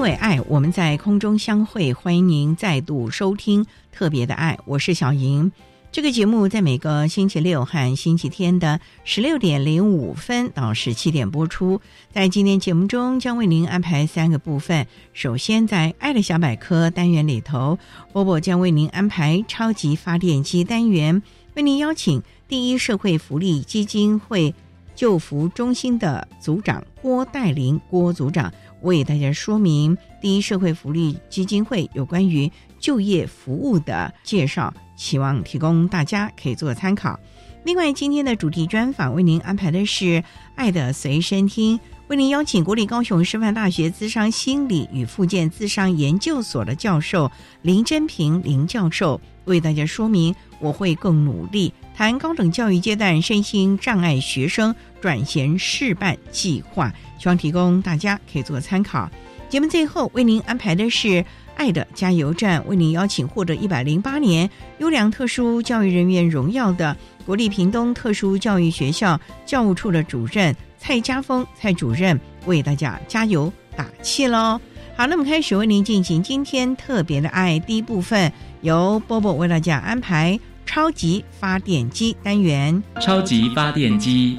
因为爱，我们在空中相会。欢迎您再度收听《特别的爱》，我是小莹。这个节目在每个星期六和星期天的十六点零五分到十七点播出。在今天节目中，将为您安排三个部分。首先，在“爱的小百科”单元里头，波波将为您安排“超级发电机”单元，为您邀请第一社会福利基金会救扶中心的组长郭代林郭组长为大家说明第一社会福利基金会有关于就业服务的介绍。希望提供大家可以做参考。另外，今天的主题专访为您安排的是《爱的随身听》，为您邀请国立高雄师范大学资商心理与附件资商研究所的教授林真平林教授，为大家说明“我会更努力”谈高等教育阶段身心障碍学生转衔示范计划，希望提供大家可以做参考。节目最后为您安排的是。爱的加油站为您邀请获得一百零八年优良特殊教育人员荣耀的国立屏东特殊教育学校教务处的主任蔡家峰蔡主任为大家加油打气喽！好，那么开始为您进行今天特别的爱第一部分，由波波为大家安排超级发电机单元。超级发电机，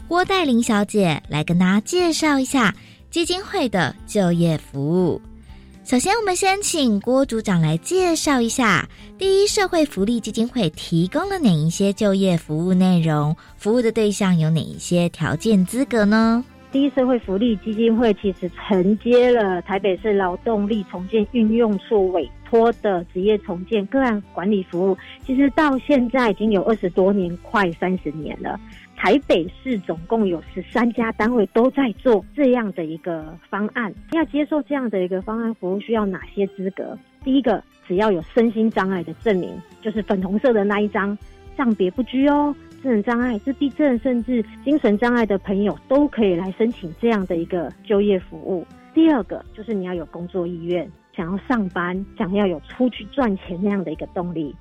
郭黛玲小姐来跟大家介绍一下基金会的就业服务。首先，我们先请郭组长来介绍一下第一社会福利基金会提供了哪一些就业服务内容，服务的对象有哪一些条件资格呢？第一社会福利基金会其实承接了台北市劳动力重建运用处委托的职业重建个案管理服务，其实到现在已经有二十多年，快三十年了。台北市总共有十三家单位都在做这样的一个方案。要接受这样的一个方案服务，需要哪些资格？第一个，只要有身心障碍的证明，就是粉红色的那一张，障别不拘哦。智能障碍、自闭症，甚至精神障碍的朋友都可以来申请这样的一个就业服务。第二个就是你要有工作意愿，想要上班，想要有出去赚钱那样的一个动力。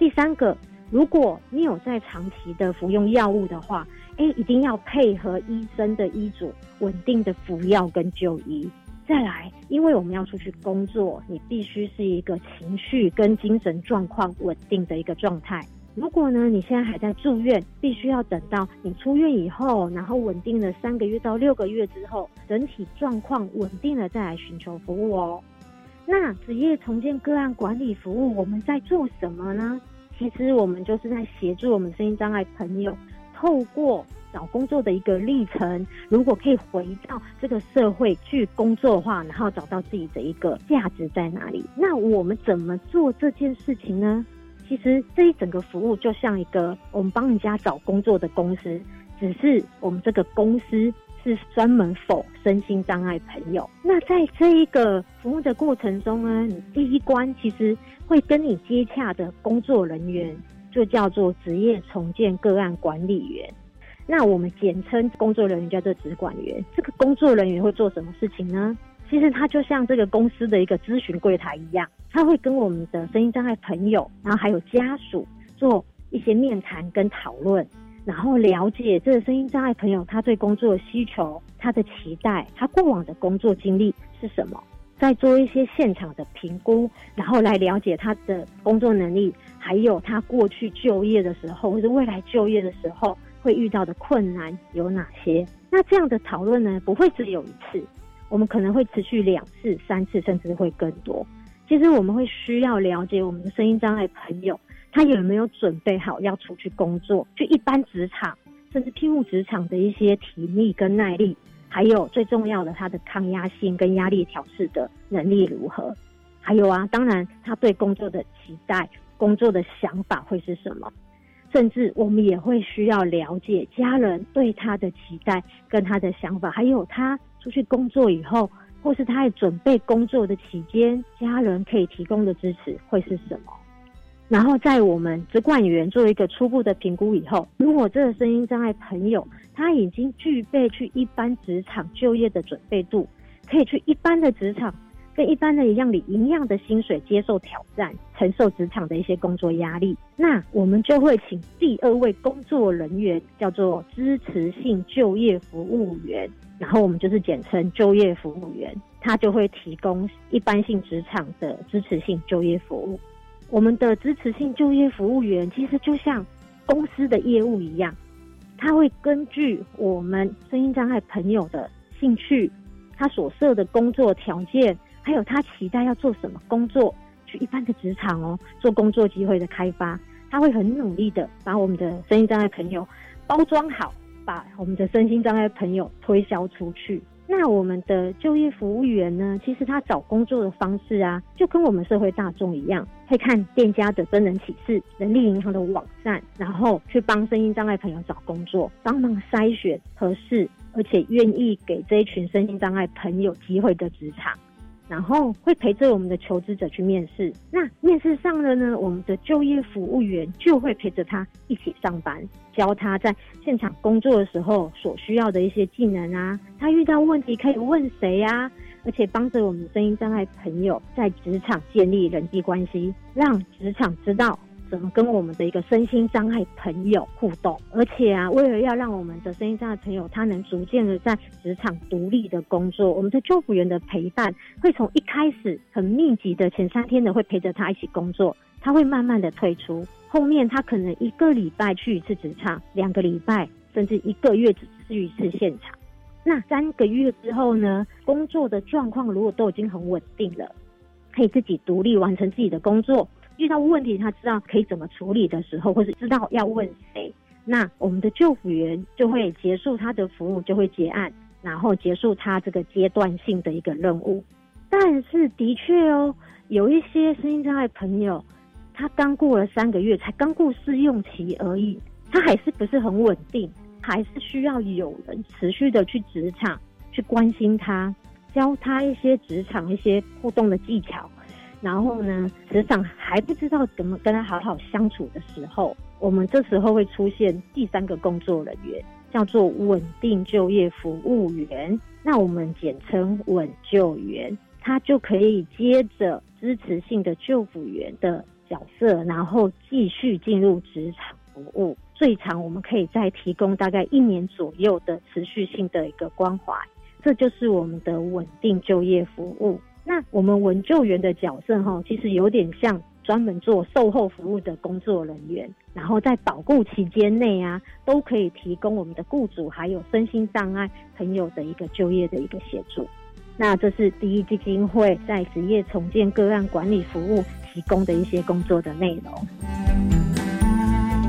第三个，如果你有在长期的服用药物的话，哎，一定要配合医生的医嘱，稳定的服药跟就医。再来，因为我们要出去工作，你必须是一个情绪跟精神状况稳定的一个状态。如果呢，你现在还在住院，必须要等到你出院以后，然后稳定了三个月到六个月之后，整体状况稳定了再来寻求服务哦。那职业重建个案管理服务，我们在做什么呢？其实我们就是在协助我们身心障碍朋友，透过找工作的一个历程，如果可以回到这个社会去工作的话，然后找到自己的一个价值在哪里。那我们怎么做这件事情呢？其实这一整个服务就像一个我们帮人家找工作的公司，只是我们这个公司是专门否身心障碍朋友。那在这一个服务的过程中呢，你第一关其实会跟你接洽的工作人员，就叫做职业重建个案管理员。那我们简称工作人员叫做职管员。这个工作人员会做什么事情呢？其实他就像这个公司的一个咨询柜台一样，他会跟我们的声音障碍朋友，然后还有家属做一些面谈跟讨论，然后了解这个声音障碍朋友他对工作的需求、他的期待、他过往的工作经历是什么，再做一些现场的评估，然后来了解他的工作能力，还有他过去就业的时候或者未来就业的时候会遇到的困难有哪些。那这样的讨论呢，不会只有一次。我们可能会持续两次、三次，甚至会更多。其实我们会需要了解我们的声音障碍朋友，他有没有准备好要出去工作，就一般职场，甚至聘务职场的一些体力跟耐力，还有最重要的他的抗压性跟压力调试的能力如何？还有啊，当然他对工作的期待、工作的想法会是什么？甚至我们也会需要了解家人对他的期待跟他的想法，还有他。出去工作以后，或是他在准备工作的期间，家人可以提供的支持会是什么？然后在我们职管员做一个初步的评估以后，如果这个声音障碍朋友他已经具备去一般职场就业的准备度，可以去一般的职场。跟一般的一样，领一样的薪水，接受挑战，承受职场的一些工作压力。那我们就会请第二位工作人员，叫做支持性就业服务员，然后我们就是简称就业服务员，他就会提供一般性职场的支持性就业服务。我们的支持性就业服务员其实就像公司的业务一样，他会根据我们声音障碍朋友的兴趣，他所设的工作条件。还有他期待要做什么工作，去一般的职场哦，做工作机会的开发，他会很努力的把我们的身心障碍朋友包装好，把我们的身心障碍朋友推销出去。那我们的就业服务员呢，其实他找工作的方式啊，就跟我们社会大众一样，会看店家的真人启事、人力银行的网站，然后去帮身心障碍朋友找工作，帮忙筛选合适而且愿意给这一群身心障碍朋友机会的职场。然后会陪着我们的求职者去面试。那面试上了呢，我们的就业服务员就会陪着他一起上班，教他在现场工作的时候所需要的一些技能啊。他遇到问题可以问谁呀？而且帮着我们声音障碍朋友在职场建立人际关系，让职场知道。怎么跟我们的一个身心障碍朋友互动？而且啊，为了要让我们的身心障碍朋友他能逐渐的在职场独立的工作，我们的救护员的陪伴会从一开始很密集的前三天的会陪着他一起工作，他会慢慢的退出，后面他可能一个礼拜去一次职场，两个礼拜甚至一个月只去一次现场。那三个月之后呢，工作的状况如果都已经很稳定了，可以自己独立完成自己的工作。遇到问题，他知道可以怎么处理的时候，或是知道要问谁，那我们的救护员就会结束他的服务，就会结案，然后结束他这个阶段性的一个任务。但是的确哦，有一些身心障碍朋友，他刚过了三个月，才刚过试用期而已，他还是不是很稳定，还是需要有人持续的去职场去关心他，教他一些职场一些互动的技巧。然后呢，职场还不知道怎么跟他好好相处的时候，我们这时候会出现第三个工作人员，叫做稳定就业服务员。那我们简称稳就员，他就可以接着支持性的救辅员的角色，然后继续进入职场服务。最长我们可以再提供大概一年左右的持续性的一个关怀，这就是我们的稳定就业服务。那我们文救员的角色哈，其实有点像专门做售后服务的工作人员，然后在保固期间内啊，都可以提供我们的雇主还有身心障碍朋友的一个就业的一个协助。那这是第一基金会在职业重建个案管理服务提供的一些工作的内容。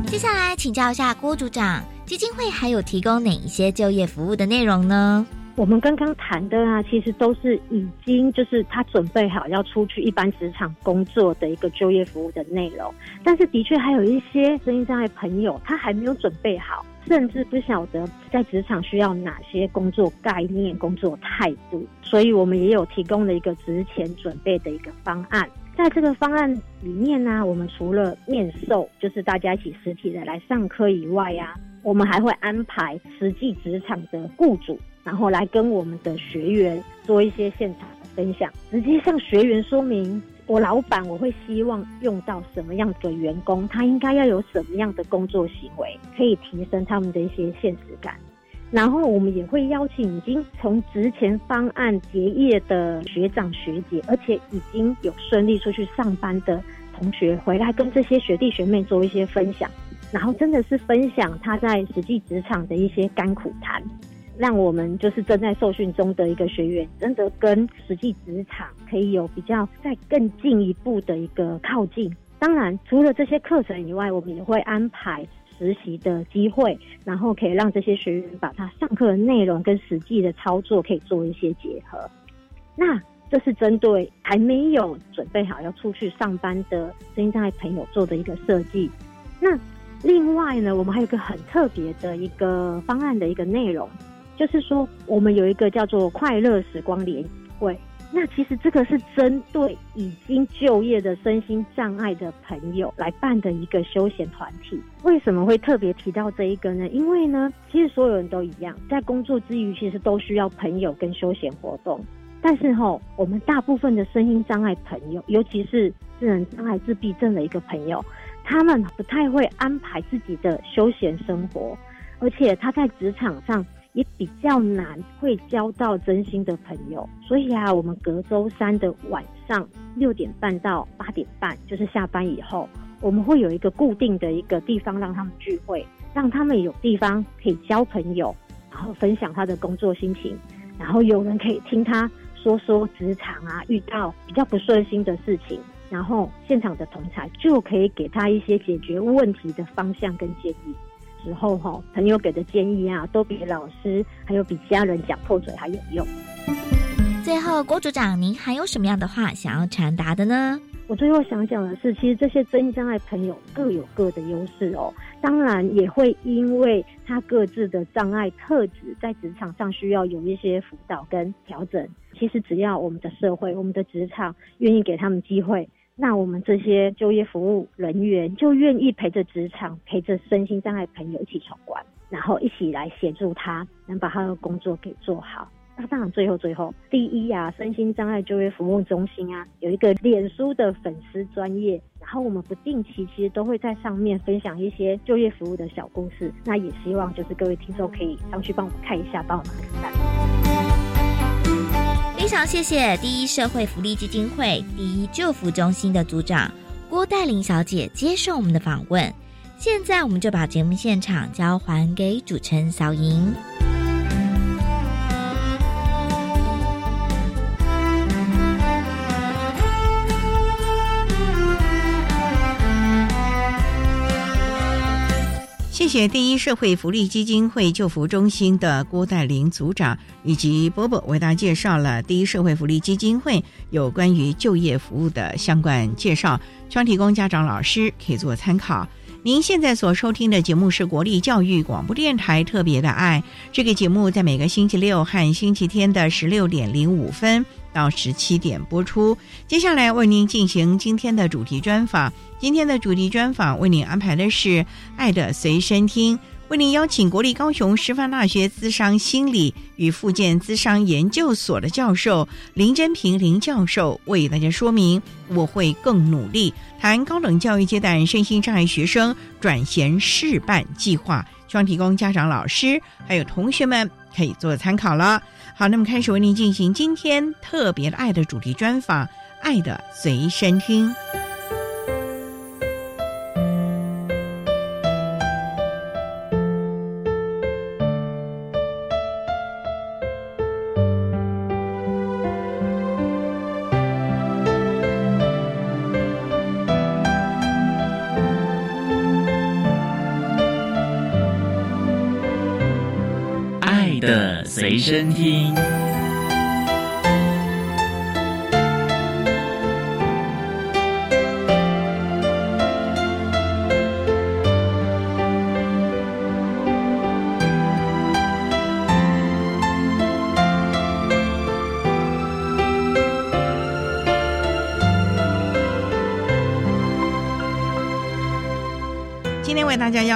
接下来请教一下郭组长，基金会还有提供哪一些就业服务的内容呢？我们刚刚谈的啊，其实都是已经就是他准备好要出去一般职场工作的一个就业服务的内容。但是的确还有一些声音障碍朋友，他还没有准备好，甚至不晓得在职场需要哪些工作概念、工作态度。所以我们也有提供了一个职前准备的一个方案，在这个方案里面呢，我们除了面授，就是大家一起实体的来上课以外呀，我们还会安排实际职场的雇主，然后来跟我们的学员做一些现场的分享，直接向学员说明，我老板我会希望用到什么样的员工，他应该要有什么样的工作行为，可以提升他们的一些现实感。然后我们也会邀请已经从职前方案结业的学长学姐，而且已经有顺利出去上班的同学回来，跟这些学弟学妹做一些分享。然后真的是分享他在实际职场的一些甘苦谈，让我们就是正在受训中的一个学员，真的跟实际职场可以有比较再更进一步的一个靠近。当然，除了这些课程以外，我们也会安排。实习的机会，然后可以让这些学员把他上课的内容跟实际的操作可以做一些结合。那这是针对还没有准备好要出去上班的声音障碍朋友做的一个设计。那另外呢，我们还有一个很特别的一个方案的一个内容，就是说我们有一个叫做快乐时光联会。那其实这个是针对已经就业的身心障碍的朋友来办的一个休闲团体。为什么会特别提到这一个呢？因为呢，其实所有人都一样，在工作之余，其实都需要朋友跟休闲活动。但是哈，我们大部分的身心障碍朋友，尤其是智能障碍自闭症的一个朋友，他们不太会安排自己的休闲生活，而且他在职场上。也比较难会交到真心的朋友，所以啊，我们隔周三的晚上六点半到八点半，就是下班以后，我们会有一个固定的一个地方让他们聚会，让他们有地方可以交朋友，然后分享他的工作心情，然后有人可以听他说说职场啊遇到比较不顺心的事情，然后现场的同才就可以给他一些解决问题的方向跟建议。时候哈，朋友给的建议啊，都比老师还有比家人讲破嘴还有用。最后，郭组长，您还有什么样的话想要传达的呢？我最后想讲的是，其实这些真障碍朋友各有各的优势哦，当然也会因为他各自的障碍特质，在职场上需要有一些辅导跟调整。其实只要我们的社会、我们的职场愿意给他们机会。那我们这些就业服务人员就愿意陪着职场，陪着身心障碍朋友一起闯关，然后一起来协助他，能把他的工作给做好。那当然，最后最后，第一啊，身心障碍就业服务中心啊，有一个脸书的粉丝专业，然后我们不定期其实都会在上面分享一些就业服务的小故事。那也希望就是各位听众可以上去帮我们看一下，帮我们点赞。非常谢谢第一社会福利基金会第一救扶中心的组长郭黛玲小姐接受我们的访问。现在我们就把节目现场交还给主持人小莹。谢谢第一社会福利基金会救扶中心的郭代玲组长以及波波为大家介绍了第一社会福利基金会有关于就业服务的相关介绍，希望提供家长老师可以做参考。您现在所收听的节目是国立教育广播电台特别的爱，这个节目在每个星期六和星期天的十六点零五分到十七点播出。接下来为您进行今天的主题专访。今天的主题专访为您安排的是《爱的随身听》，为您邀请国立高雄师范大学资商心理与附件资商研究所的教授林真平林教授为大家说明。我会更努力谈高等教育阶段身心障碍学生转衔示范计划，希望提供家长、老师还有同学们可以做参考了。好，那么开始为您进行今天特别的爱的主题专访，《爱的随身听》。随身听。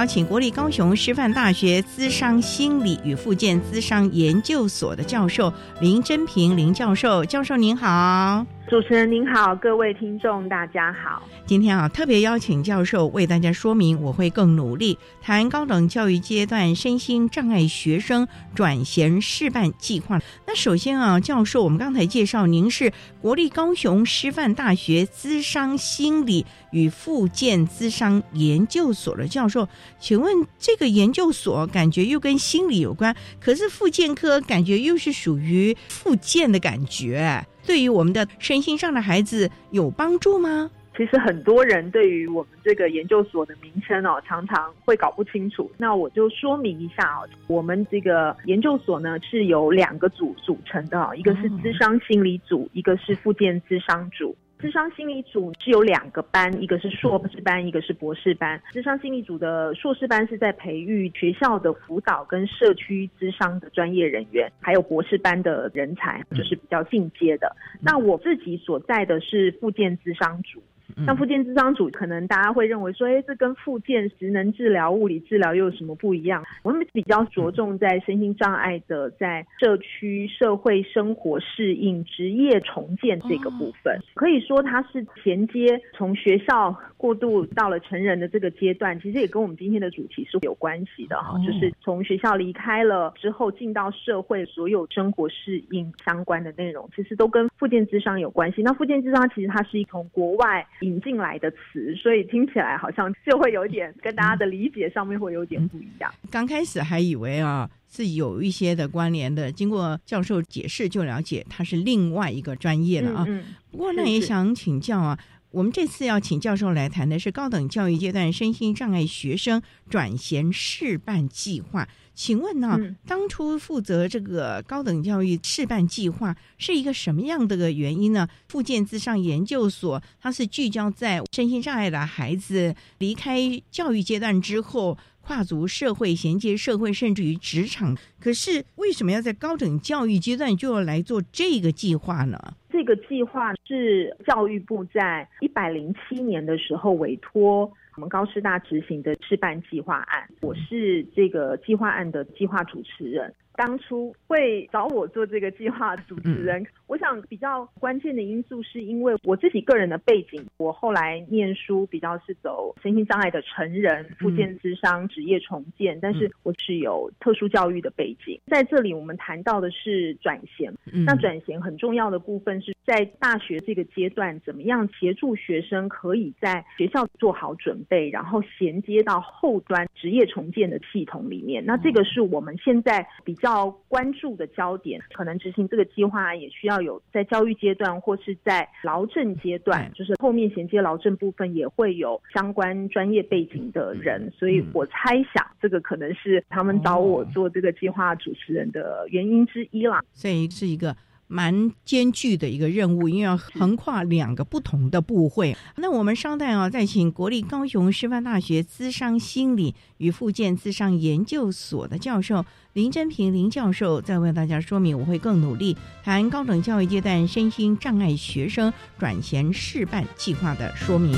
邀请国立高雄师范大学资商心理与附件资商研究所的教授林真平林教授，教授您好。主持人您好，各位听众大家好。今天啊，特别邀请教授为大家说明，我会更努力谈高等教育阶段身心障碍学生转衔示范计划。那首先啊，教授，我们刚才介绍您是国立高雄师范大学资商心理与附件资商研究所的教授，请问这个研究所感觉又跟心理有关，可是附件科感觉又是属于复健的感觉。对于我们的身心上的孩子有帮助吗？其实很多人对于我们这个研究所的名称哦，常常会搞不清楚。那我就说明一下哦，我们这个研究所呢是由两个组组成的，一个是智商心理组，一个是附件智商组。智商心理组是有两个班，一个是硕士班，一个是博士班。智商心理组的硕士班是在培育学校的辅导跟社区智商的专业人员，还有博士班的人才，就是比较进阶的。那我自己所在的是附件智商组。像附件智商组，可能大家会认为说，哎，这跟附件职能治疗、物理治疗又有什么不一样？我们比较着重在身心障碍的在社区社会生活适应、职业重建这个部分，可以说它是衔接从学校过渡到了成人的这个阶段，其实也跟我们今天的主题是有关系的哈，就是从学校离开了之后进到社会，所有生活适应相关的内容，其实都跟附件智商有关系。那附件智商其实它是从国外。引进来的词，所以听起来好像就会有点跟大家的理解上面会有点不一样。刚开始还以为啊是有一些的关联的，经过教授解释就了解它是另外一个专业了啊。不过呢也想请教啊，我们这次要请教授来谈的是高等教育阶段身心障碍学生转衔示范计划。请问呢，当初负责这个高等教育试办计划是一个什么样的个原因呢？附件自上研究所，它是聚焦在身心障碍的孩子离开教育阶段之后，跨足社会、衔接社会，甚至于职场。可是为什么要在高等教育阶段就要来做这个计划呢？这个计划是教育部在一百零七年的时候委托。我们高师大执行的示范计划案，我是这个计划案的计划主持人。当初会找我做这个计划主持人，我想比较关键的因素是因为我自己个人的背景，我后来念书比较是走身心障碍的成人、复健智商、职业重建，但是我是有特殊教育的背景。在这里，我们谈到的是转型，那转型很重要的部分是在大学这个阶段，怎么样协助学生可以在学校做好准备，然后衔接到后端职业重建的系统里面。那这个是我们现在比较。关注的焦点，可能执行这个计划也需要有在教育阶段或是在劳政阶段，就是后面衔接劳政部分也会有相关专业背景的人，所以我猜想这个可能是他们找我做这个计划主持人的原因之一啦。所以是一个。蛮艰巨的一个任务，因为要横跨两个不同的部会。那我们稍待啊，再请国立高雄师范大学资商心理与附件资商研究所的教授林真平林教授，再为大家说明。我会更努力谈高等教育阶段身心障碍学生转衔示范计划的说明。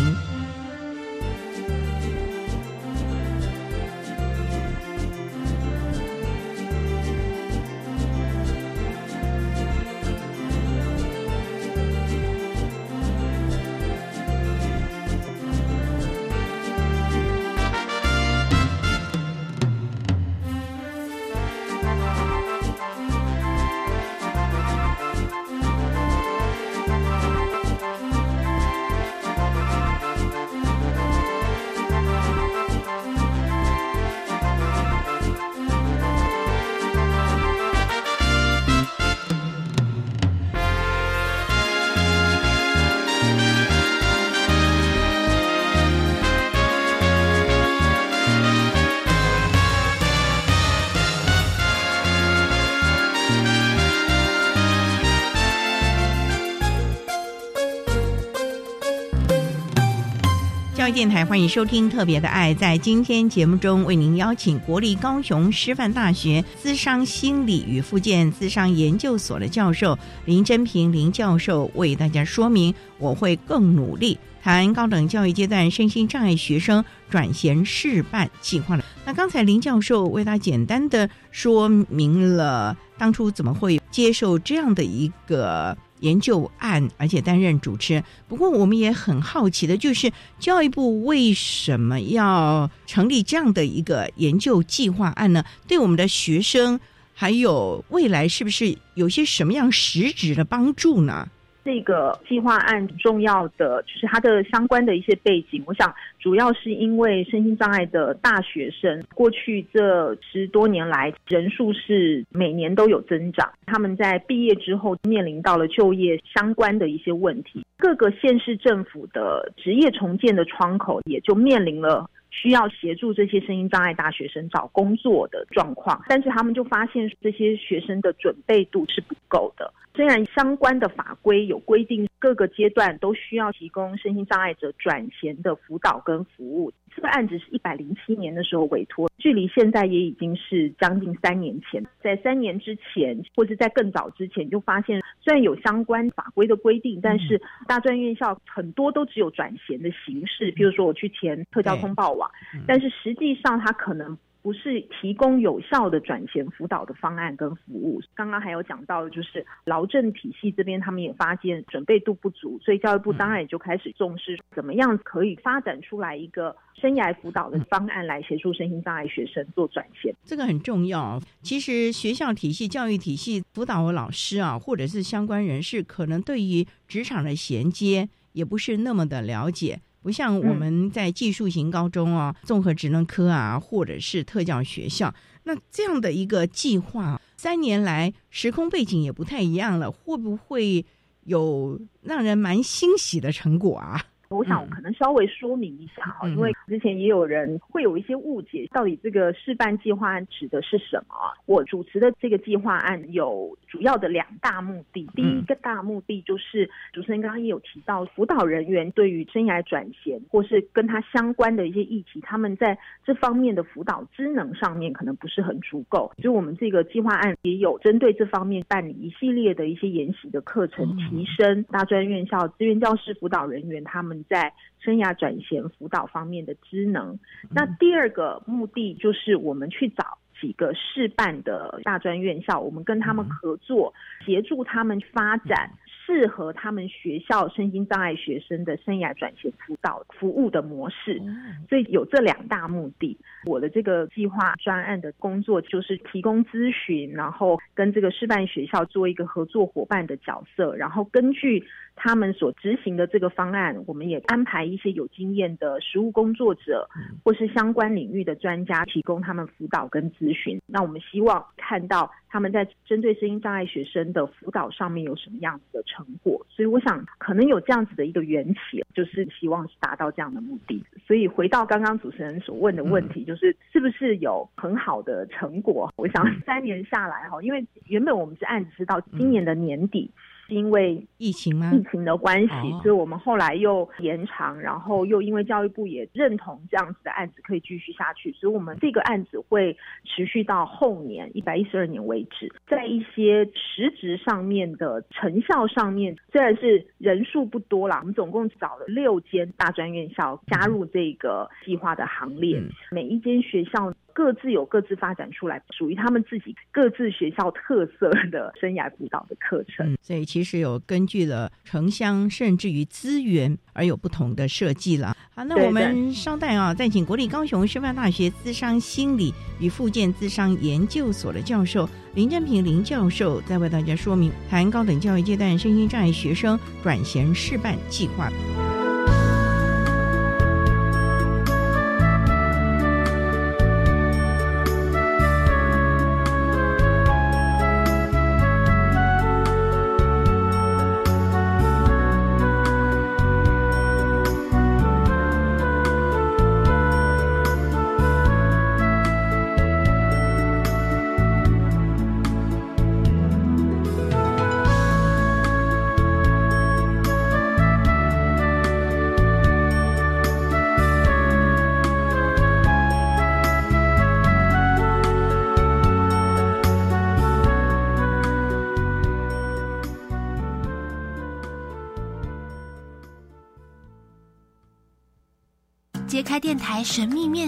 电台，欢迎收听《特别的爱》。在今天节目中，为您邀请国立高雄师范大学资商心理与附件资商研究所的教授林真平林教授，为大家说明我会更努力谈高等教育阶段身心障碍学生转衔示范计划了。那刚才林教授为他简单的说明了当初怎么会接受这样的一个。研究案，而且担任主持人。不过，我们也很好奇的，就是教育部为什么要成立这样的一个研究计划案呢？对我们的学生，还有未来，是不是有些什么样实质的帮助呢？这个计划案重要的就是它的相关的一些背景，我想主要是因为身心障碍的大学生，过去这十多年来人数是每年都有增长，他们在毕业之后面临到了就业相关的一些问题，各个县市政府的职业重建的窗口也就面临了需要协助这些身心障碍大学生找工作的状况，但是他们就发现这些学生的准备度是不够的。虽然相关的法规有规定，各个阶段都需要提供身心障碍者转衔的辅导跟服务。这个案子是一百零七年的时候委托，距离现在也已经是将近三年前。在三年之前，或者在更早之前，就发现虽然有相关法规的规定，但是大专院校很多都只有转衔的形式。比如说我去填特教通报网，但是实际上它可能。不是提供有效的转衔辅导的方案跟服务。刚刚还有讲到，就是劳政体系这边，他们也发现准备度不足，所以教育部当然也就开始重视，怎么样可以发展出来一个生涯辅导的方案，来协助身心障碍学生做转衔。这个很重要。其实学校体系、教育体系辅导老师啊，或者是相关人士，可能对于职场的衔接也不是那么的了解。不像我们在技术型高中啊、综合职能科啊，或者是特教学校，那这样的一个计划，三年来时空背景也不太一样了，会不会有让人蛮欣喜的成果啊？我想可能稍微说明一下哈，因为之前也有人会有一些误解，到底这个示范计划案指的是什么？我主持的这个计划案有主要的两大目的，第一个大目的就是主持人刚刚也有提到，辅导人员对于生涯转型或是跟他相关的一些议题，他们在这方面的辅导职能上面可能不是很足够，所以我们这个计划案也有针对这方面办理一系列的一些研习的课程，提升大专院校资源教师辅导人员他们。在生涯转型辅导方面的职能，那第二个目的就是我们去找几个示范的大专院校，我们跟他们合作，协助他们发展。适合他们学校身心障碍学生的生涯转型辅导服务的模式，所以有这两大目的。我的这个计划专案的工作就是提供咨询，然后跟这个示范学校做一个合作伙伴的角色，然后根据他们所执行的这个方案，我们也安排一些有经验的实务工作者或是相关领域的专家提供他们辅导跟咨询。那我们希望看到他们在针对声音障碍学生的辅导上面有什么样子的成果，所以我想可能有这样子的一个缘起，就是希望是达到这样的目的。所以回到刚刚主持人所问的问题，就是是不是有很好的成果？我想三年下来哈，因为原本我们是案子是到今年的年底。因为疫情吗？疫情的关系，所以我们后来又延长，然后又因为教育部也认同这样子的案子可以继续下去，所以我们这个案子会持续到后年一百一十二年为止。在一些实质上面的成效上面，虽然是人数不多啦，我们总共找了六间大专院校加入这个计划的行列，每一间学校。各自有各自发展出来属于他们自己各自学校特色的生涯辅导的课程，所以其实有根据了城乡甚至于资源而有不同的设计了。好，那我们稍待啊，再请国立高雄师范大学资商心理与附件资商研究所的教授林振平林教授，再为大家说明谈高等教育阶段身心障碍学生转衔示范计划。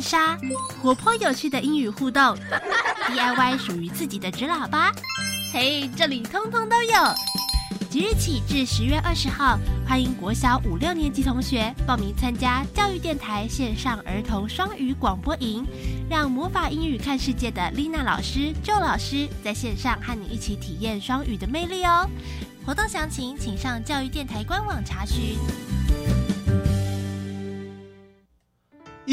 神秘面纱，活泼有趣的英语互动，DIY 属于自己的纸喇叭，嘿，这里通通都有。即日起至十月二十号，欢迎国小五六年级同学报名参加教育电台线上儿童双语广播营，让魔法英语看世界的丽娜老师、周老师在线上和你一起体验双语的魅力哦。活动详情请上教育电台官网查询。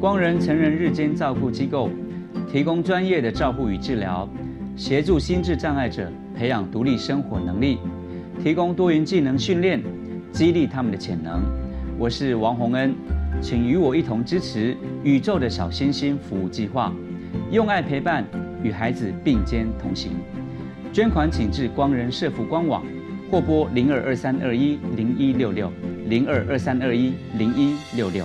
光仁成人日间照顾机构提供专业的照护与治疗。协助心智障碍者培养独立生活能力，提供多元技能训练，激励他们的潜能。我是王洪恩，请与我一同支持宇宙的小星星服务计划，用爱陪伴，与孩子并肩同行。捐款请至光仁社福官网，或拨零二二三二一零一六六零二二三二一零一六六。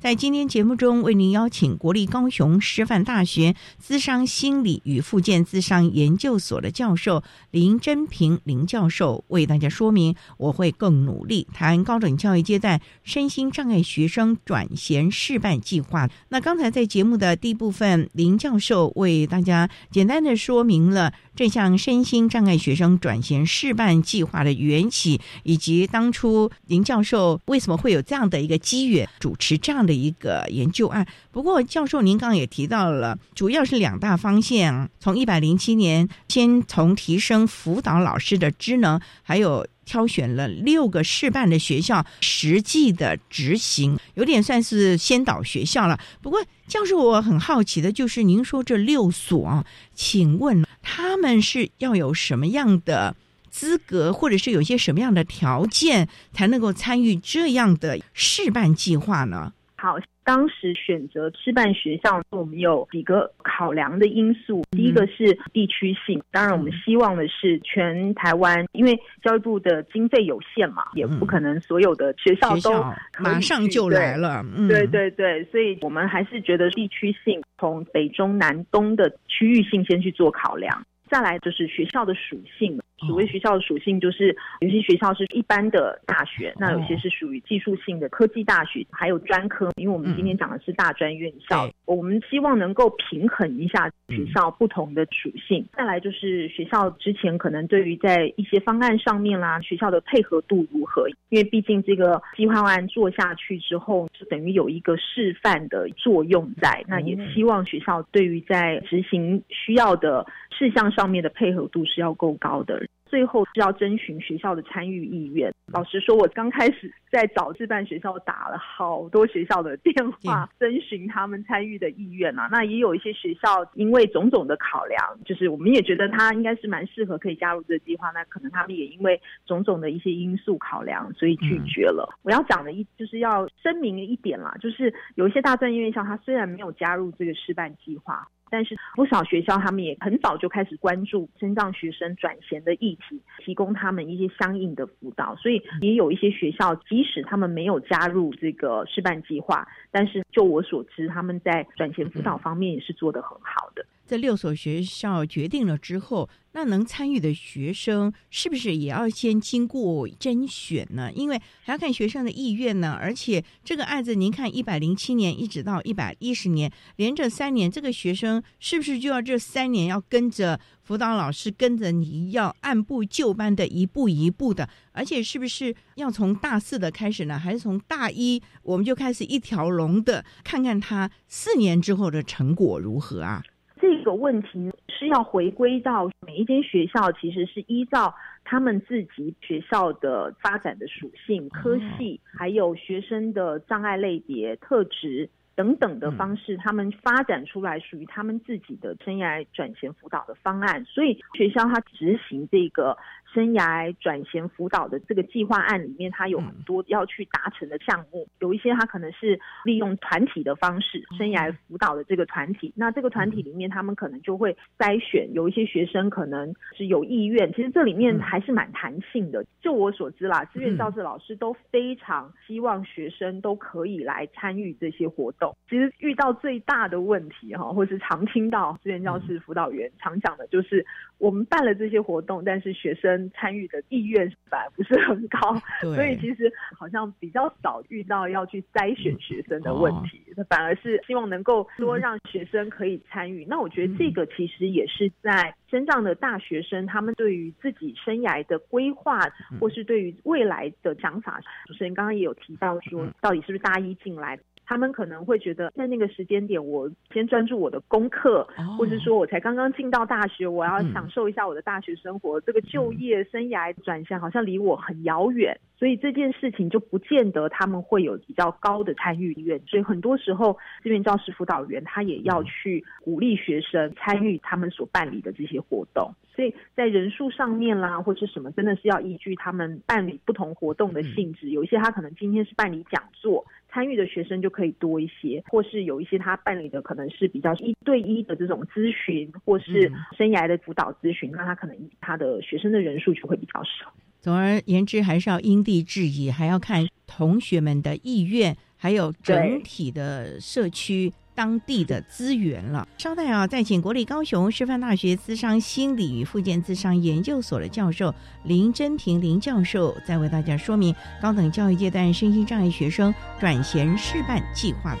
在今天节目中，为您邀请国立高雄师范大学资商心理与附件资商研究所的教授林真平林教授，为大家说明我会更努力谈高等教育阶段身心障碍学生转衔示范计划。那刚才在节目的第一部分，林教授为大家简单的说明了这项身心障碍学生转衔示范计划的缘起，以及当初林教授为什么会有这样的一个机缘主持这样。的一个研究案。不过，教授您刚刚也提到了，主要是两大方向。从一百零七年，先从提升辅导老师的职能，还有挑选了六个示范的学校，实际的执行，有点算是先导学校了。不过，教授我很好奇的就是，您说这六所，请问他们是要有什么样的资格，或者是有些什么样的条件，才能够参与这样的试办计划呢？好，当时选择师范学校，我们有几个考量的因素。第一个是地区性，当然我们希望的是全台湾，因为教育部的经费有限嘛，也不可能所有的学校都马上就来了。对对对，所以我们还是觉得地区性，从北中南东的区域性先去做考量。再来就是学校的属性，所谓学校的属性就是有些学校是一般的大学，那有些是属于技术性的科技大学，还有专科。因为我们今天讲的是大专院校，我们希望能够平衡一下学校不同的属性。再来就是学校之前可能对于在一些方案上面啦，学校的配合度如何？因为毕竟这个计划案做下去之后，就等于有一个示范的作用在。那也希望学校对于在执行需要的事项。上面的配合度是要够高的。最后是要征询学校的参与意愿。老实说，我刚开始在找自办学校，打了好多学校的电话，征询他们参与的意愿啊。那也有一些学校因为种种的考量，就是我们也觉得他应该是蛮适合可以加入这个计划，那可能他们也因为种种的一些因素考量，所以拒绝了。我要讲的一就是要声明一点啦，就是有一些大专院校，它虽然没有加入这个示范计划。但是不少学校他们也很早就开始关注身障学生转衔的议题，提供他们一些相应的辅导。所以也有一些学校，即使他们没有加入这个示范计划，但是就我所知，他们在转衔辅导方面也是做得很好的。这六所学校决定了之后，那能参与的学生是不是也要先经过甄选呢？因为还要看学生的意愿呢。而且这个案子，您看一百零七年一直到一百一十年，连着三年，这个学生是不是就要这三年要跟着辅导老师，跟着你要按部就班的一步一步的？而且是不是要从大四的开始呢？还是从大一我们就开始一条龙的看看他四年之后的成果如何啊？这个问题是要回归到每一间学校，其实是依照他们自己学校的发展的属性、科系，还有学生的障碍类别特质等等的方式，他们发展出来属于他们自己的生涯转型辅导的方案。所以学校它执行这个。生涯转型辅导的这个计划案里面，它有很多要去达成的项目，有一些它可能是利用团体的方式，生涯辅导的这个团体，那这个团体里面，他们可能就会筛选，有一些学生可能是有意愿，其实这里面还是蛮弹性的。就我所知啦，志愿教师老师都非常希望学生都可以来参与这些活动。其实遇到最大的问题哈，或是常听到志愿教师辅导员常讲的就是，我们办了这些活动，但是学生参与的意愿反而不是很高，所以其实好像比较少遇到要去筛选学生的问题，反而是希望能够多让学生可以参与。那我觉得这个其实也是在身上的大学生，他们对于自己生涯的规划，或是对于未来的想法。主持人刚刚也有提到说，到底是不是大一进来？他们可能会觉得，在那个时间点，我先专注我的功课，或者说我才刚刚进到大学，我要享受一下我的大学生活。这个就业生涯转向好像离我很遥远，所以这件事情就不见得他们会有比较高的参与意愿。所以很多时候，这边教师辅导员他也要去鼓励学生参与他们所办理的这些活动。所以在人数上面啦，或是什么，真的是要依据他们办理不同活动的性质。有一些他可能今天是办理讲座。参与的学生就可以多一些，或是有一些他办理的可能是比较一对一的这种咨询，或是生涯的辅导咨询，那他可能他的学生的人数就会比较少。总而言之，还是要因地制宜，还要看同学们的意愿，还有整体的社区。当地的资源了。稍待啊，再请国立高雄师范大学资商心理与附件资商研究所的教授林真平林教授，再为大家说明高等教育阶段身心障碍学生转衔示范计划。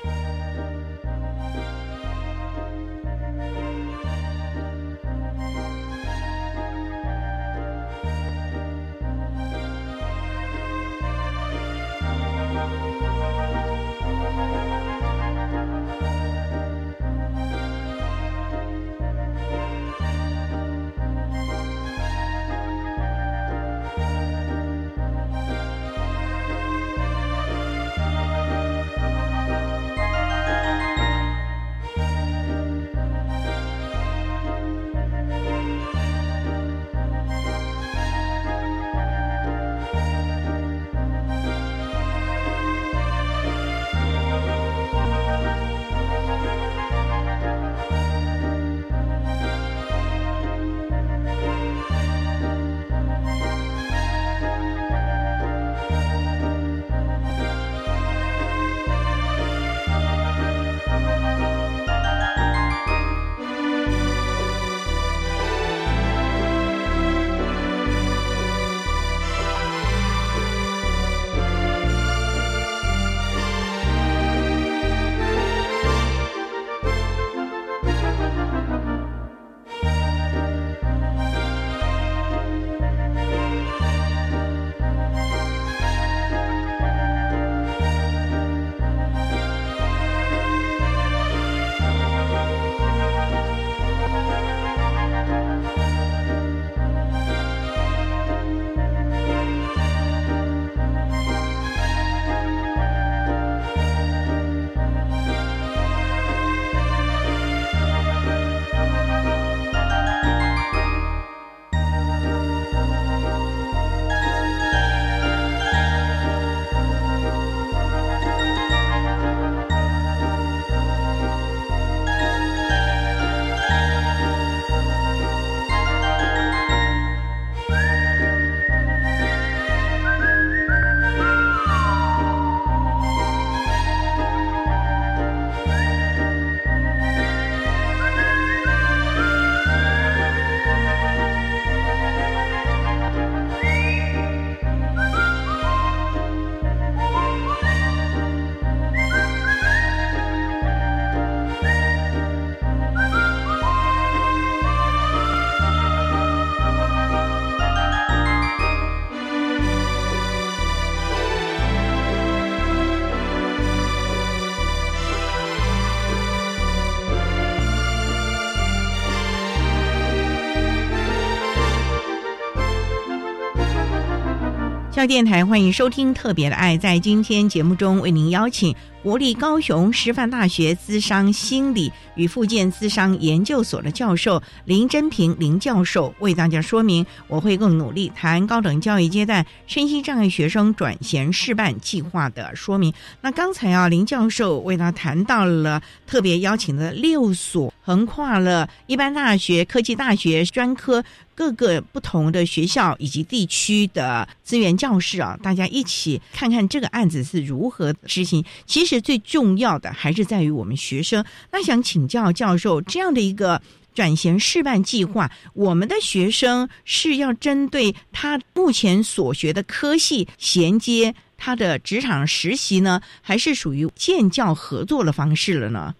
教电台欢迎收听《特别的爱》。在今天节目中，为您邀请国立高雄师范大学资商心理与附件资商研究所的教授林真平林教授，为大家说明我会更努力谈高等教育阶段身心障碍学生转衔示范计划的说明。那刚才啊，林教授为他谈到了特别邀请的六所，横跨了一般大学、科技大学、专科。各个不同的学校以及地区的资源教室啊，大家一起看看这个案子是如何执行。其实最重要的还是在于我们学生。那想请教教授，这样的一个转型示范计划，我们的学生是要针对他目前所学的科系衔接他的职场实习呢，还是属于建教合作的方式了呢？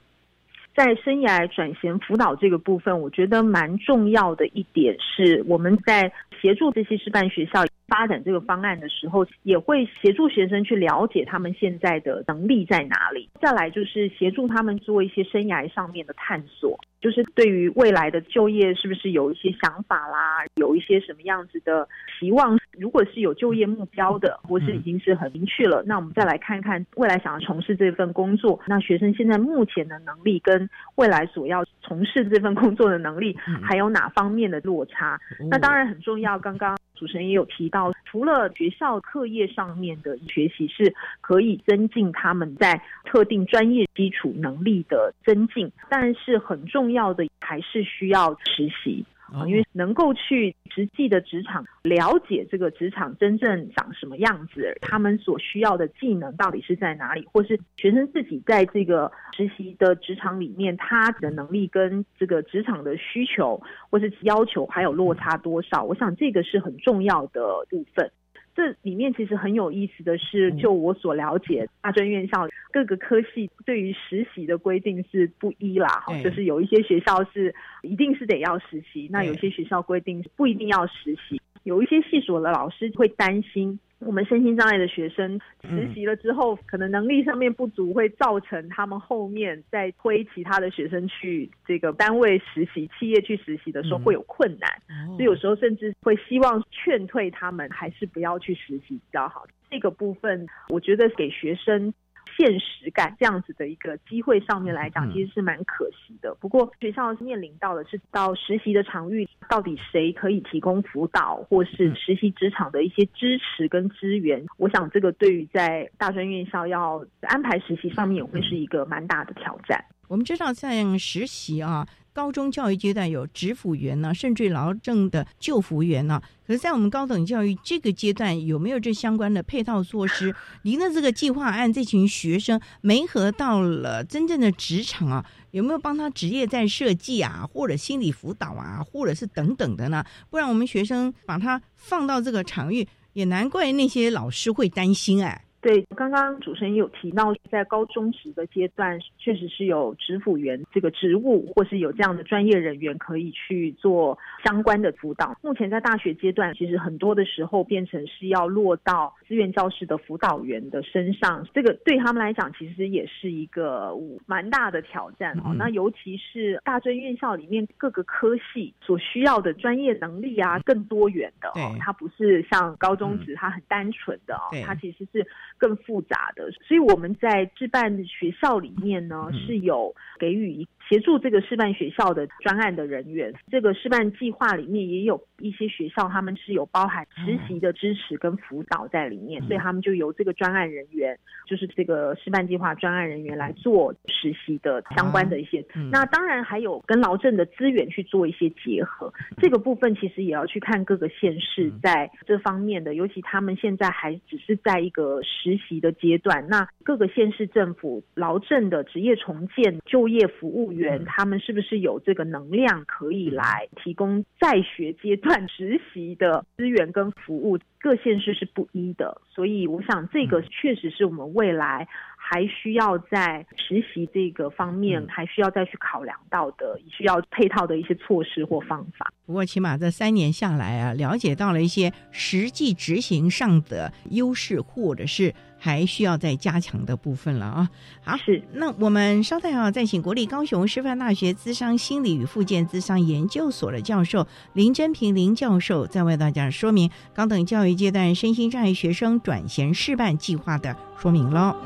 在生涯转型辅导这个部分，我觉得蛮重要的一点是，我们在协助这些师范学校发展这个方案的时候，也会协助学生去了解他们现在的能力在哪里。再来就是协助他们做一些生涯上面的探索。就是对于未来的就业，是不是有一些想法啦？有一些什么样子的期望？如果是有就业目标的，或是已经是很明确了，那我们再来看看未来想要从事这份工作，那学生现在目前的能力跟未来所要从事这份工作的能力，还有哪方面的落差？那当然很重要。刚刚主持人也有提到，除了学校课业上面的学习是可以增进他们在特定专业基础能力的增进，但是很重。要的还是需要实习啊，因为能够去实际的职场了解这个职场真正长什么样子，他们所需要的技能到底是在哪里，或是学生自己在这个实习的职场里面，他的能力跟这个职场的需求或是要求还有落差多少？我想这个是很重要的部分。这里面其实很有意思的是，就我所了解，大专院校各个科系对于实习的规定是不一啦，哈，就是有一些学校是一定是得要实习，那有些学校规定不一定要实习，有一些系所的老师会担心。我们身心障碍的学生实习了之后，可能能力上面不足，会造成他们后面再推其他的学生去这个单位实习、企业去实习的时候会有困难，所以有时候甚至会希望劝退他们，还是不要去实习比较好。这个部分，我觉得给学生。现实感这样子的一个机会上面来讲，其实是蛮可惜的。不过学校面临到的是到实习的场域，到底谁可以提供辅导或是实习职场的一些支持跟资源？我想这个对于在大专院校要安排实习上面，也会是一个蛮大的挑战。我们知道像实习啊。高中教育阶段有职辅员呢，甚至劳政的救辅员呢。可是，在我们高等教育这个阶段，有没有这相关的配套措施？您的这个计划案，这群学生没合到了真正的职场啊，有没有帮他职业在设计啊，或者心理辅导啊，或者是等等的呢？不然，我们学生把他放到这个场域，也难怪那些老师会担心哎。对，刚刚主持人有提到，在高中职的阶段，确实是有职辅员这个职务，或是有这样的专业人员可以去做相关的辅导。目前在大学阶段，其实很多的时候变成是要落到资源教室的辅导员的身上，这个对他们来讲，其实也是一个蛮大的挑战哦。那尤其是大专院校里面各个科系所需要的专业能力啊，更多元的哦，它不是像高中职，它很单纯的哦，它其实是。更复杂的，所以我们在置办学校里面呢，是有给予一。协助这个示范学校的专案的人员，这个示范计划里面也有一些学校，他们是有包含实习的支持跟辅导在里面，所以他们就由这个专案人员，就是这个示范计划专案人员来做实习的相关的一些。那当然还有跟劳政的资源去做一些结合，这个部分其实也要去看各个县市在这方面的，尤其他们现在还只是在一个实习的阶段，那各个县市政府劳政的职业重建就业服务。员他们是不是有这个能量可以来提供在学阶段实习的资源跟服务？各县市是不一的，所以我想这个确实是我们未来还需要在实习这个方面还需要再去考量到的，需要配套的一些措施或方法。不过起码这三年下来啊，了解到了一些实际执行上的优势，或者是还需要再加强的部分了啊。好，是那我们稍待啊，再请国立高雄师范大学资商心理与附件资商研究所的教授林真平林教授，再为大家说明高等教育阶段身心障碍学生转衔示范计划的说明喽。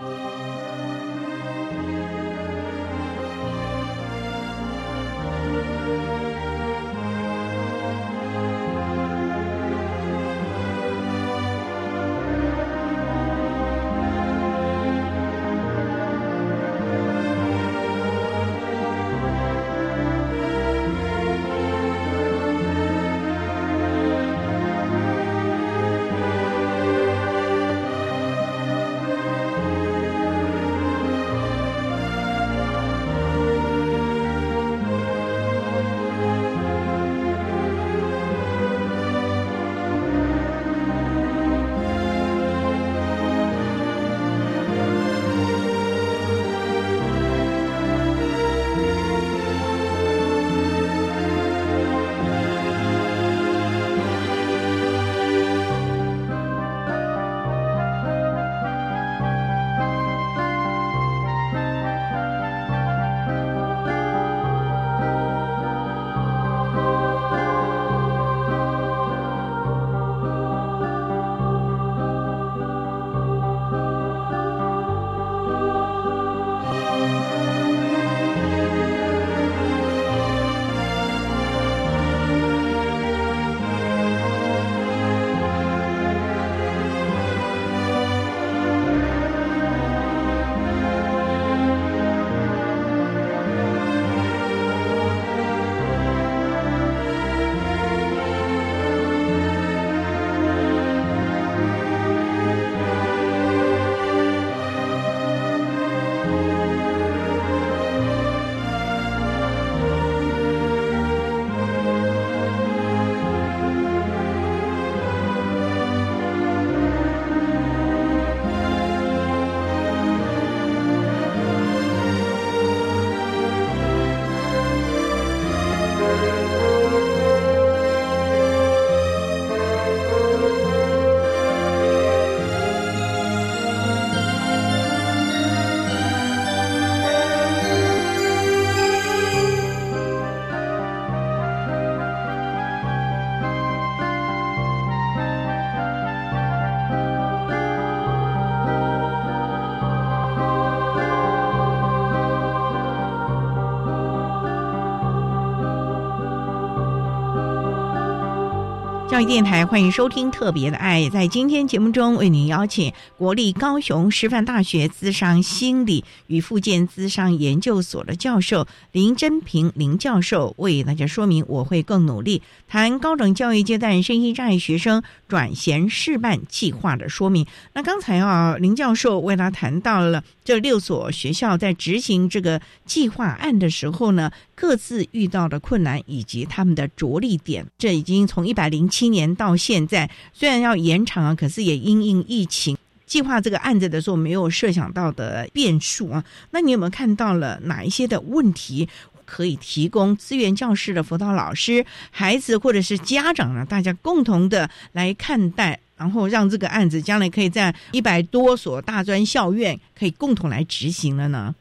教育电台欢迎收听《特别的爱》。在今天节目中，为您邀请国立高雄师范大学资商心理与附件资商研究所的教授林真平林教授，为大家说明我会更努力谈高等教育阶段身心障碍学生转衔示范计划的说明。那刚才啊，林教授为他谈到了这六所学校在执行这个计划案的时候呢，各自遇到的困难以及他们的着力点。这已经从一百零七。年到现在，虽然要延长啊，可是也因应疫情计划这个案子的时候，没有设想到的变数啊。那你有没有看到了哪一些的问题可以提供资源教师的辅导老师、孩子或者是家长呢？大家共同的来看待，然后让这个案子将来可以在一百多所大专校院可以共同来执行了呢？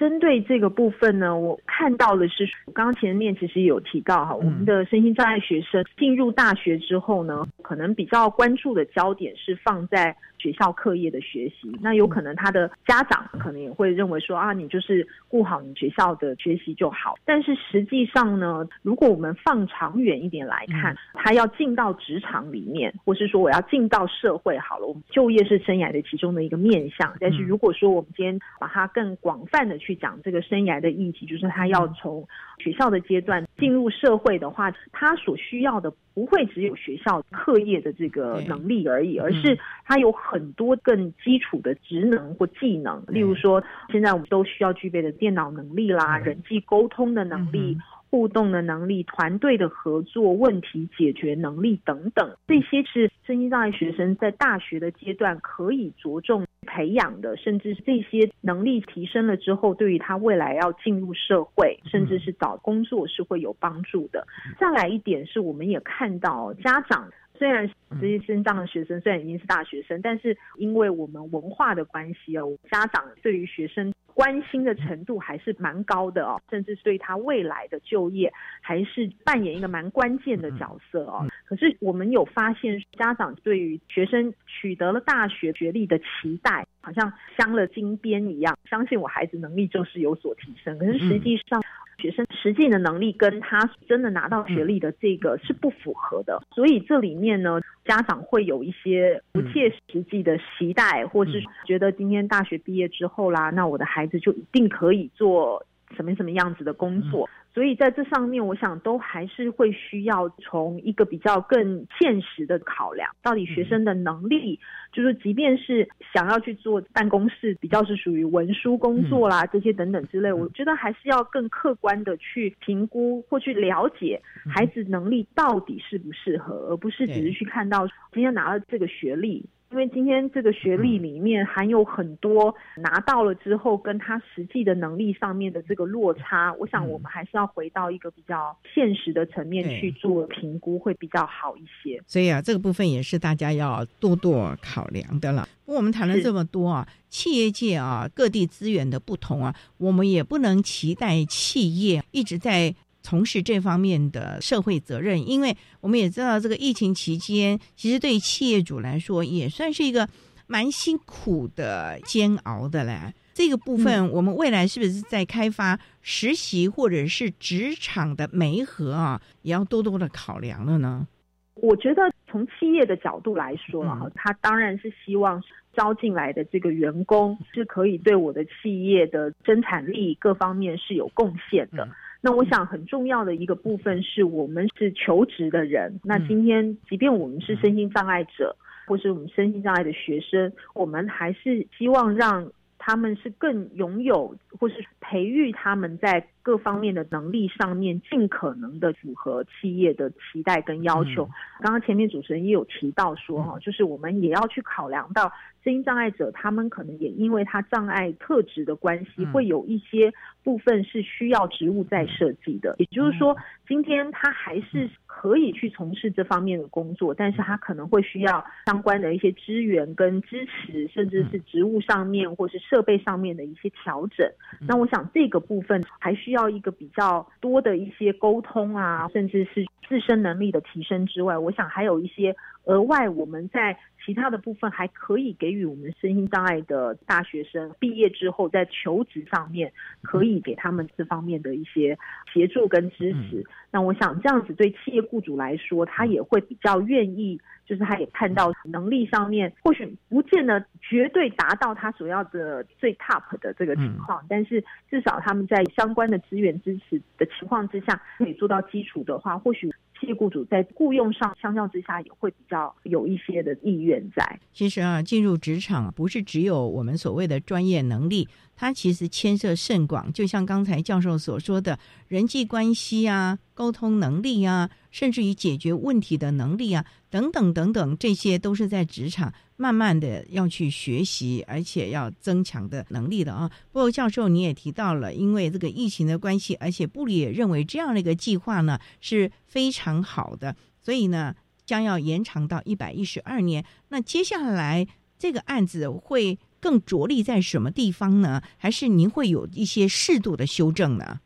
针对这个部分呢，我看到的是，刚刚前面其实有提到哈，我们的身心障碍学生进入大学之后呢，可能比较关注的焦点是放在。学校课业的学习，那有可能他的家长可能也会认为说啊，你就是顾好你学校的学习就好。但是实际上呢，如果我们放长远一点来看，他要进到职场里面，或是说我要进到社会好了，我们就业是生涯的其中的一个面向。但是如果说我们今天把它更广泛的去讲这个生涯的议题，就是他要从学校的阶段进入社会的话，他所需要的不会只有学校课业的这个能力而已，而是他有。很多更基础的职能或技能，例如说，现在我们都需要具备的电脑能力啦、人际沟通的能力、互动的能力、团队的合作、问题解决能力等等，这些是身心障碍学生在大学的阶段可以着重培养的，甚至是这些能力提升了之后，对于他未来要进入社会，甚至是找工作是会有帮助的。再来一点是，我们也看到家长。虽然这些身障的学生虽然已经是大学生，但是因为我们文化的关系哦，家长对于学生关心的程度还是蛮高的哦，甚至是对他未来的就业还是扮演一个蛮关键的角色哦。可是我们有发现，家长对于学生取得了大学学历的期待，好像镶了金边一样，相信我孩子能力就是有所提升。可是实际上。学生实际的能力跟他真的拿到学历的这个是不符合的，所以这里面呢，家长会有一些不切实际的期待，或是觉得今天大学毕业之后啦，那我的孩子就一定可以做什么什么样子的工作。所以在这上面，我想都还是会需要从一个比较更现实的考量，到底学生的能力，就是即便是想要去做办公室，比较是属于文书工作啦，这些等等之类，我觉得还是要更客观的去评估或去了解孩子能力到底适不适合，而不是只是去看到今天拿了这个学历。因为今天这个学历里面含有很多拿到了之后跟他实际的能力上面的这个落差，我想我们还是要回到一个比较现实的层面去做评估，会比较好一些。所以啊，这个部分也是大家要多多考量的了。我们谈了这么多啊，企业界啊各地资源的不同啊，我们也不能期待企业一直在。从事这方面的社会责任，因为我们也知道，这个疫情期间，其实对企业主来说也算是一个蛮辛苦的煎熬的嘞。这个部分，我们未来是不是在开发实习或者是职场的媒合啊，也要多多的考量了呢？我觉得从企业的角度来说啊，他当然是希望招进来的这个员工是可以对我的企业的生产力各方面是有贡献的。那我想很重要的一个部分是我们是求职的人。那今天，即便我们是身心障碍者，或是我们身心障碍的学生，我们还是希望让他们是更拥有，或是培育他们在。各方面的能力上面，尽可能的符合企业的期待跟要求。刚刚前面主持人也有提到说，哈，就是我们也要去考量到声音障碍者，他们可能也因为他障碍特质的关系，会有一些部分是需要职务在设计的。也就是说，今天他还是可以去从事这方面的工作，但是他可能会需要相关的一些资源跟支持，甚至是职务上面或是设备上面的一些调整。那我想这个部分还需需。要一个比较多的一些沟通啊，甚至是自身能力的提升之外，我想还有一些额外我们在其他的部分还可以给予我们身心障碍的大学生毕业之后在求职上面可以给他们这方面的一些协助跟支持。那我想这样子对企业雇主来说，他也会比较愿意。就是他也看到能力上面或许不见得绝对达到他所要的最 top 的这个情况，但是至少他们在相关的资源支持的情况之下，可以做到基础的话，或许。企业雇主在雇佣上，相较之下也会比较有一些的意愿在。其实啊，进入职场不是只有我们所谓的专业能力，它其实牵涉甚广。就像刚才教授所说的，人际关系啊、沟通能力啊，甚至于解决问题的能力啊，等等等等，这些都是在职场。慢慢的要去学习，而且要增强的能力的啊。不过教授你也提到了，因为这个疫情的关系，而且布里也认为这样的一个计划呢是非常好的，所以呢将要延长到一百一十二年。那接下来这个案子会更着力在什么地方呢？还是您会有一些适度的修正呢？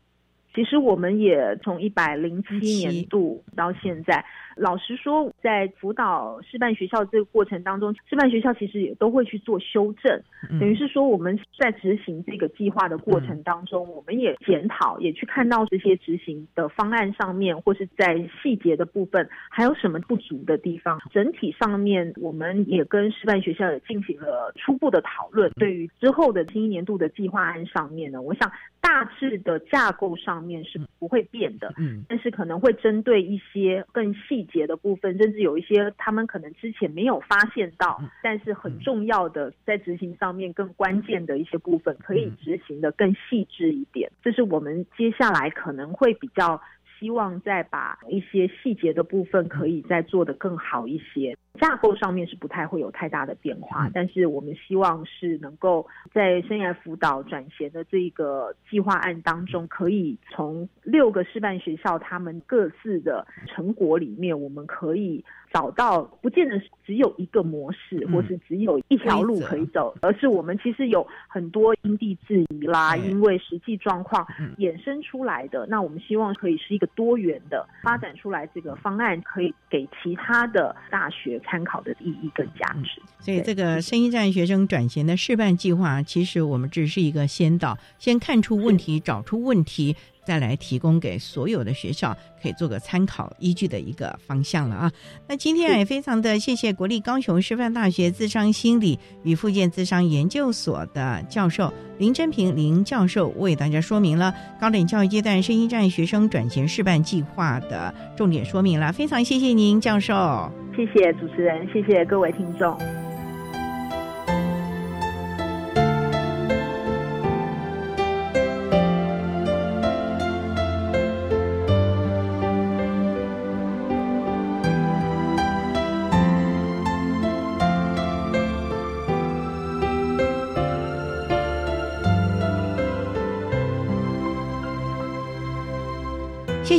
其实我们也从一百零七年度到现在。老实说，在辅导示范学校这个过程当中，示范学校其实也都会去做修正，等于是说我们在执行这个计划的过程当中，我们也检讨，也去看到这些执行的方案上面，或是在细节的部分还有什么不足的地方。整体上面，我们也跟示范学校也进行了初步的讨论。对于之后的新一年度的计划案上面呢，我想大致的架构上面是不会变的，嗯，但是可能会针对一些更细。节的部分，甚至有一些他们可能之前没有发现到，但是很重要的，在执行上面更关键的一些部分，可以执行的更细致一点。这是我们接下来可能会比较希望再把一些细节的部分，可以再做得更好一些。架构上面是不太会有太大的变化，但是我们希望是能够在生涯辅导转衔的这个计划案当中，可以从六个示范学校他们各自的成果里面，我们可以找到不见得只有一个模式，或是只有一条路可以走，而是我们其实有很多因地制宜啦，因为实际状况衍生出来的。那我们希望可以是一个多元的发展出来，这个方案可以给其他的大学。参考的意义跟价值，所以这个声音站学生转型的示范计划，其实我们只是一个先导，先看出问题，找出问题。再来提供给所有的学校可以做个参考依据的一个方向了啊！那今天也非常的谢谢国立高雄师范大学智商心理与附件智商研究所的教授林真平林教授为大家说明了高等教育阶段声音障碍学生转型示范计划的重点说明了，非常谢谢您教授，谢谢主持人，谢谢各位听众。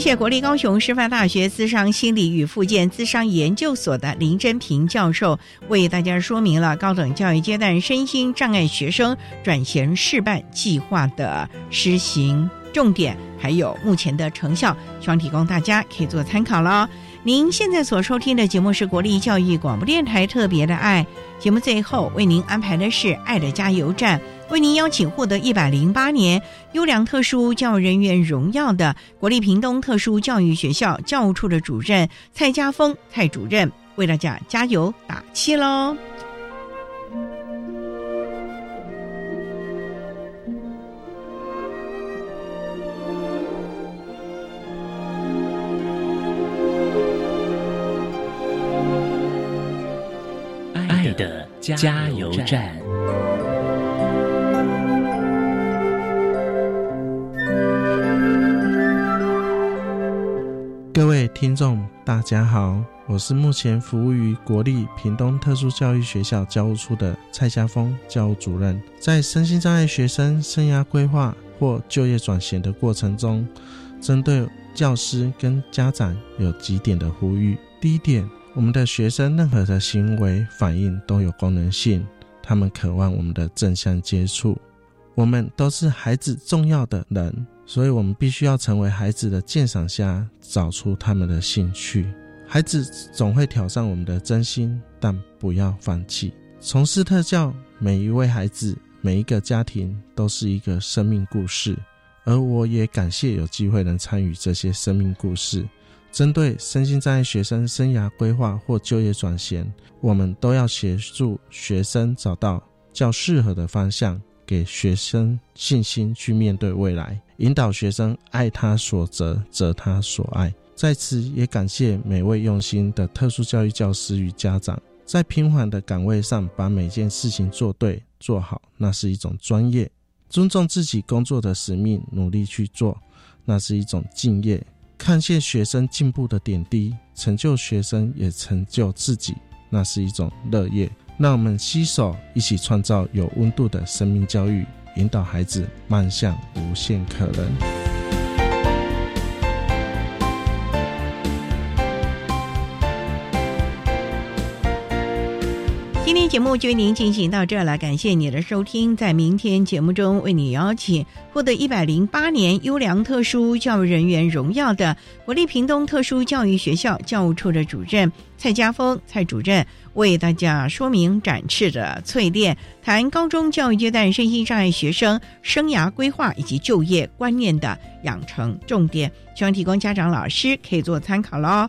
谢国立高雄师范大学资商心理与附件资商研究所的林真平教授为大家说明了高等教育阶段身心障碍学生转型示范计划的施行重点，还有目前的成效，希望提供大家可以做参考了。您现在所收听的节目是国立教育广播电台特别的爱节目，最后为您安排的是爱的加油站。为您邀请获得一百零八年优良特殊教育人员荣耀的国立屏东特殊教育学校教务处的主任蔡家峰蔡主任，为大家加油打气喽！加油站。各位听众，大家好，我是目前服务于国立屏东特殊教育学校教务处的蔡家峰教务主任。在身心障碍学生生涯规划或就业转型的过程中，针对教师跟家长有几点的呼吁。第一点，我们的学生任何的行为反应都有功能性，他们渴望我们的正向接触，我们都是孩子重要的人。所以我们必须要成为孩子的鉴赏家，找出他们的兴趣。孩子总会挑战我们的真心，但不要放弃。从事特教，每一位孩子、每一个家庭都是一个生命故事，而我也感谢有机会能参与这些生命故事。针对身心障碍学生生涯规划或就业转型，我们都要协助学生找到较适合的方向。给学生信心去面对未来，引导学生爱他所择，择他所爱。在此也感谢每位用心的特殊教育教师与家长，在平缓的岗位上把每件事情做对做好，那是一种专业；尊重自己工作的使命，努力去做，那是一种敬业；看见学生进步的点滴，成就学生也成就自己，那是一种乐业。让我们携手一起创造有温度的生命教育，引导孩子迈向无限可能。今天节目就为您进行到这了，感谢你的收听。在明天节目中，为你邀请获得一百零八年优良特殊教育人员荣耀的国立屏东特殊教育学校教务处的主任蔡家峰蔡主任。为大家说明展翅的淬炼，谈高中教育阶段身心障碍学生生涯规划以及就业观念的养成重点，希望提供家长老师可以做参考喽。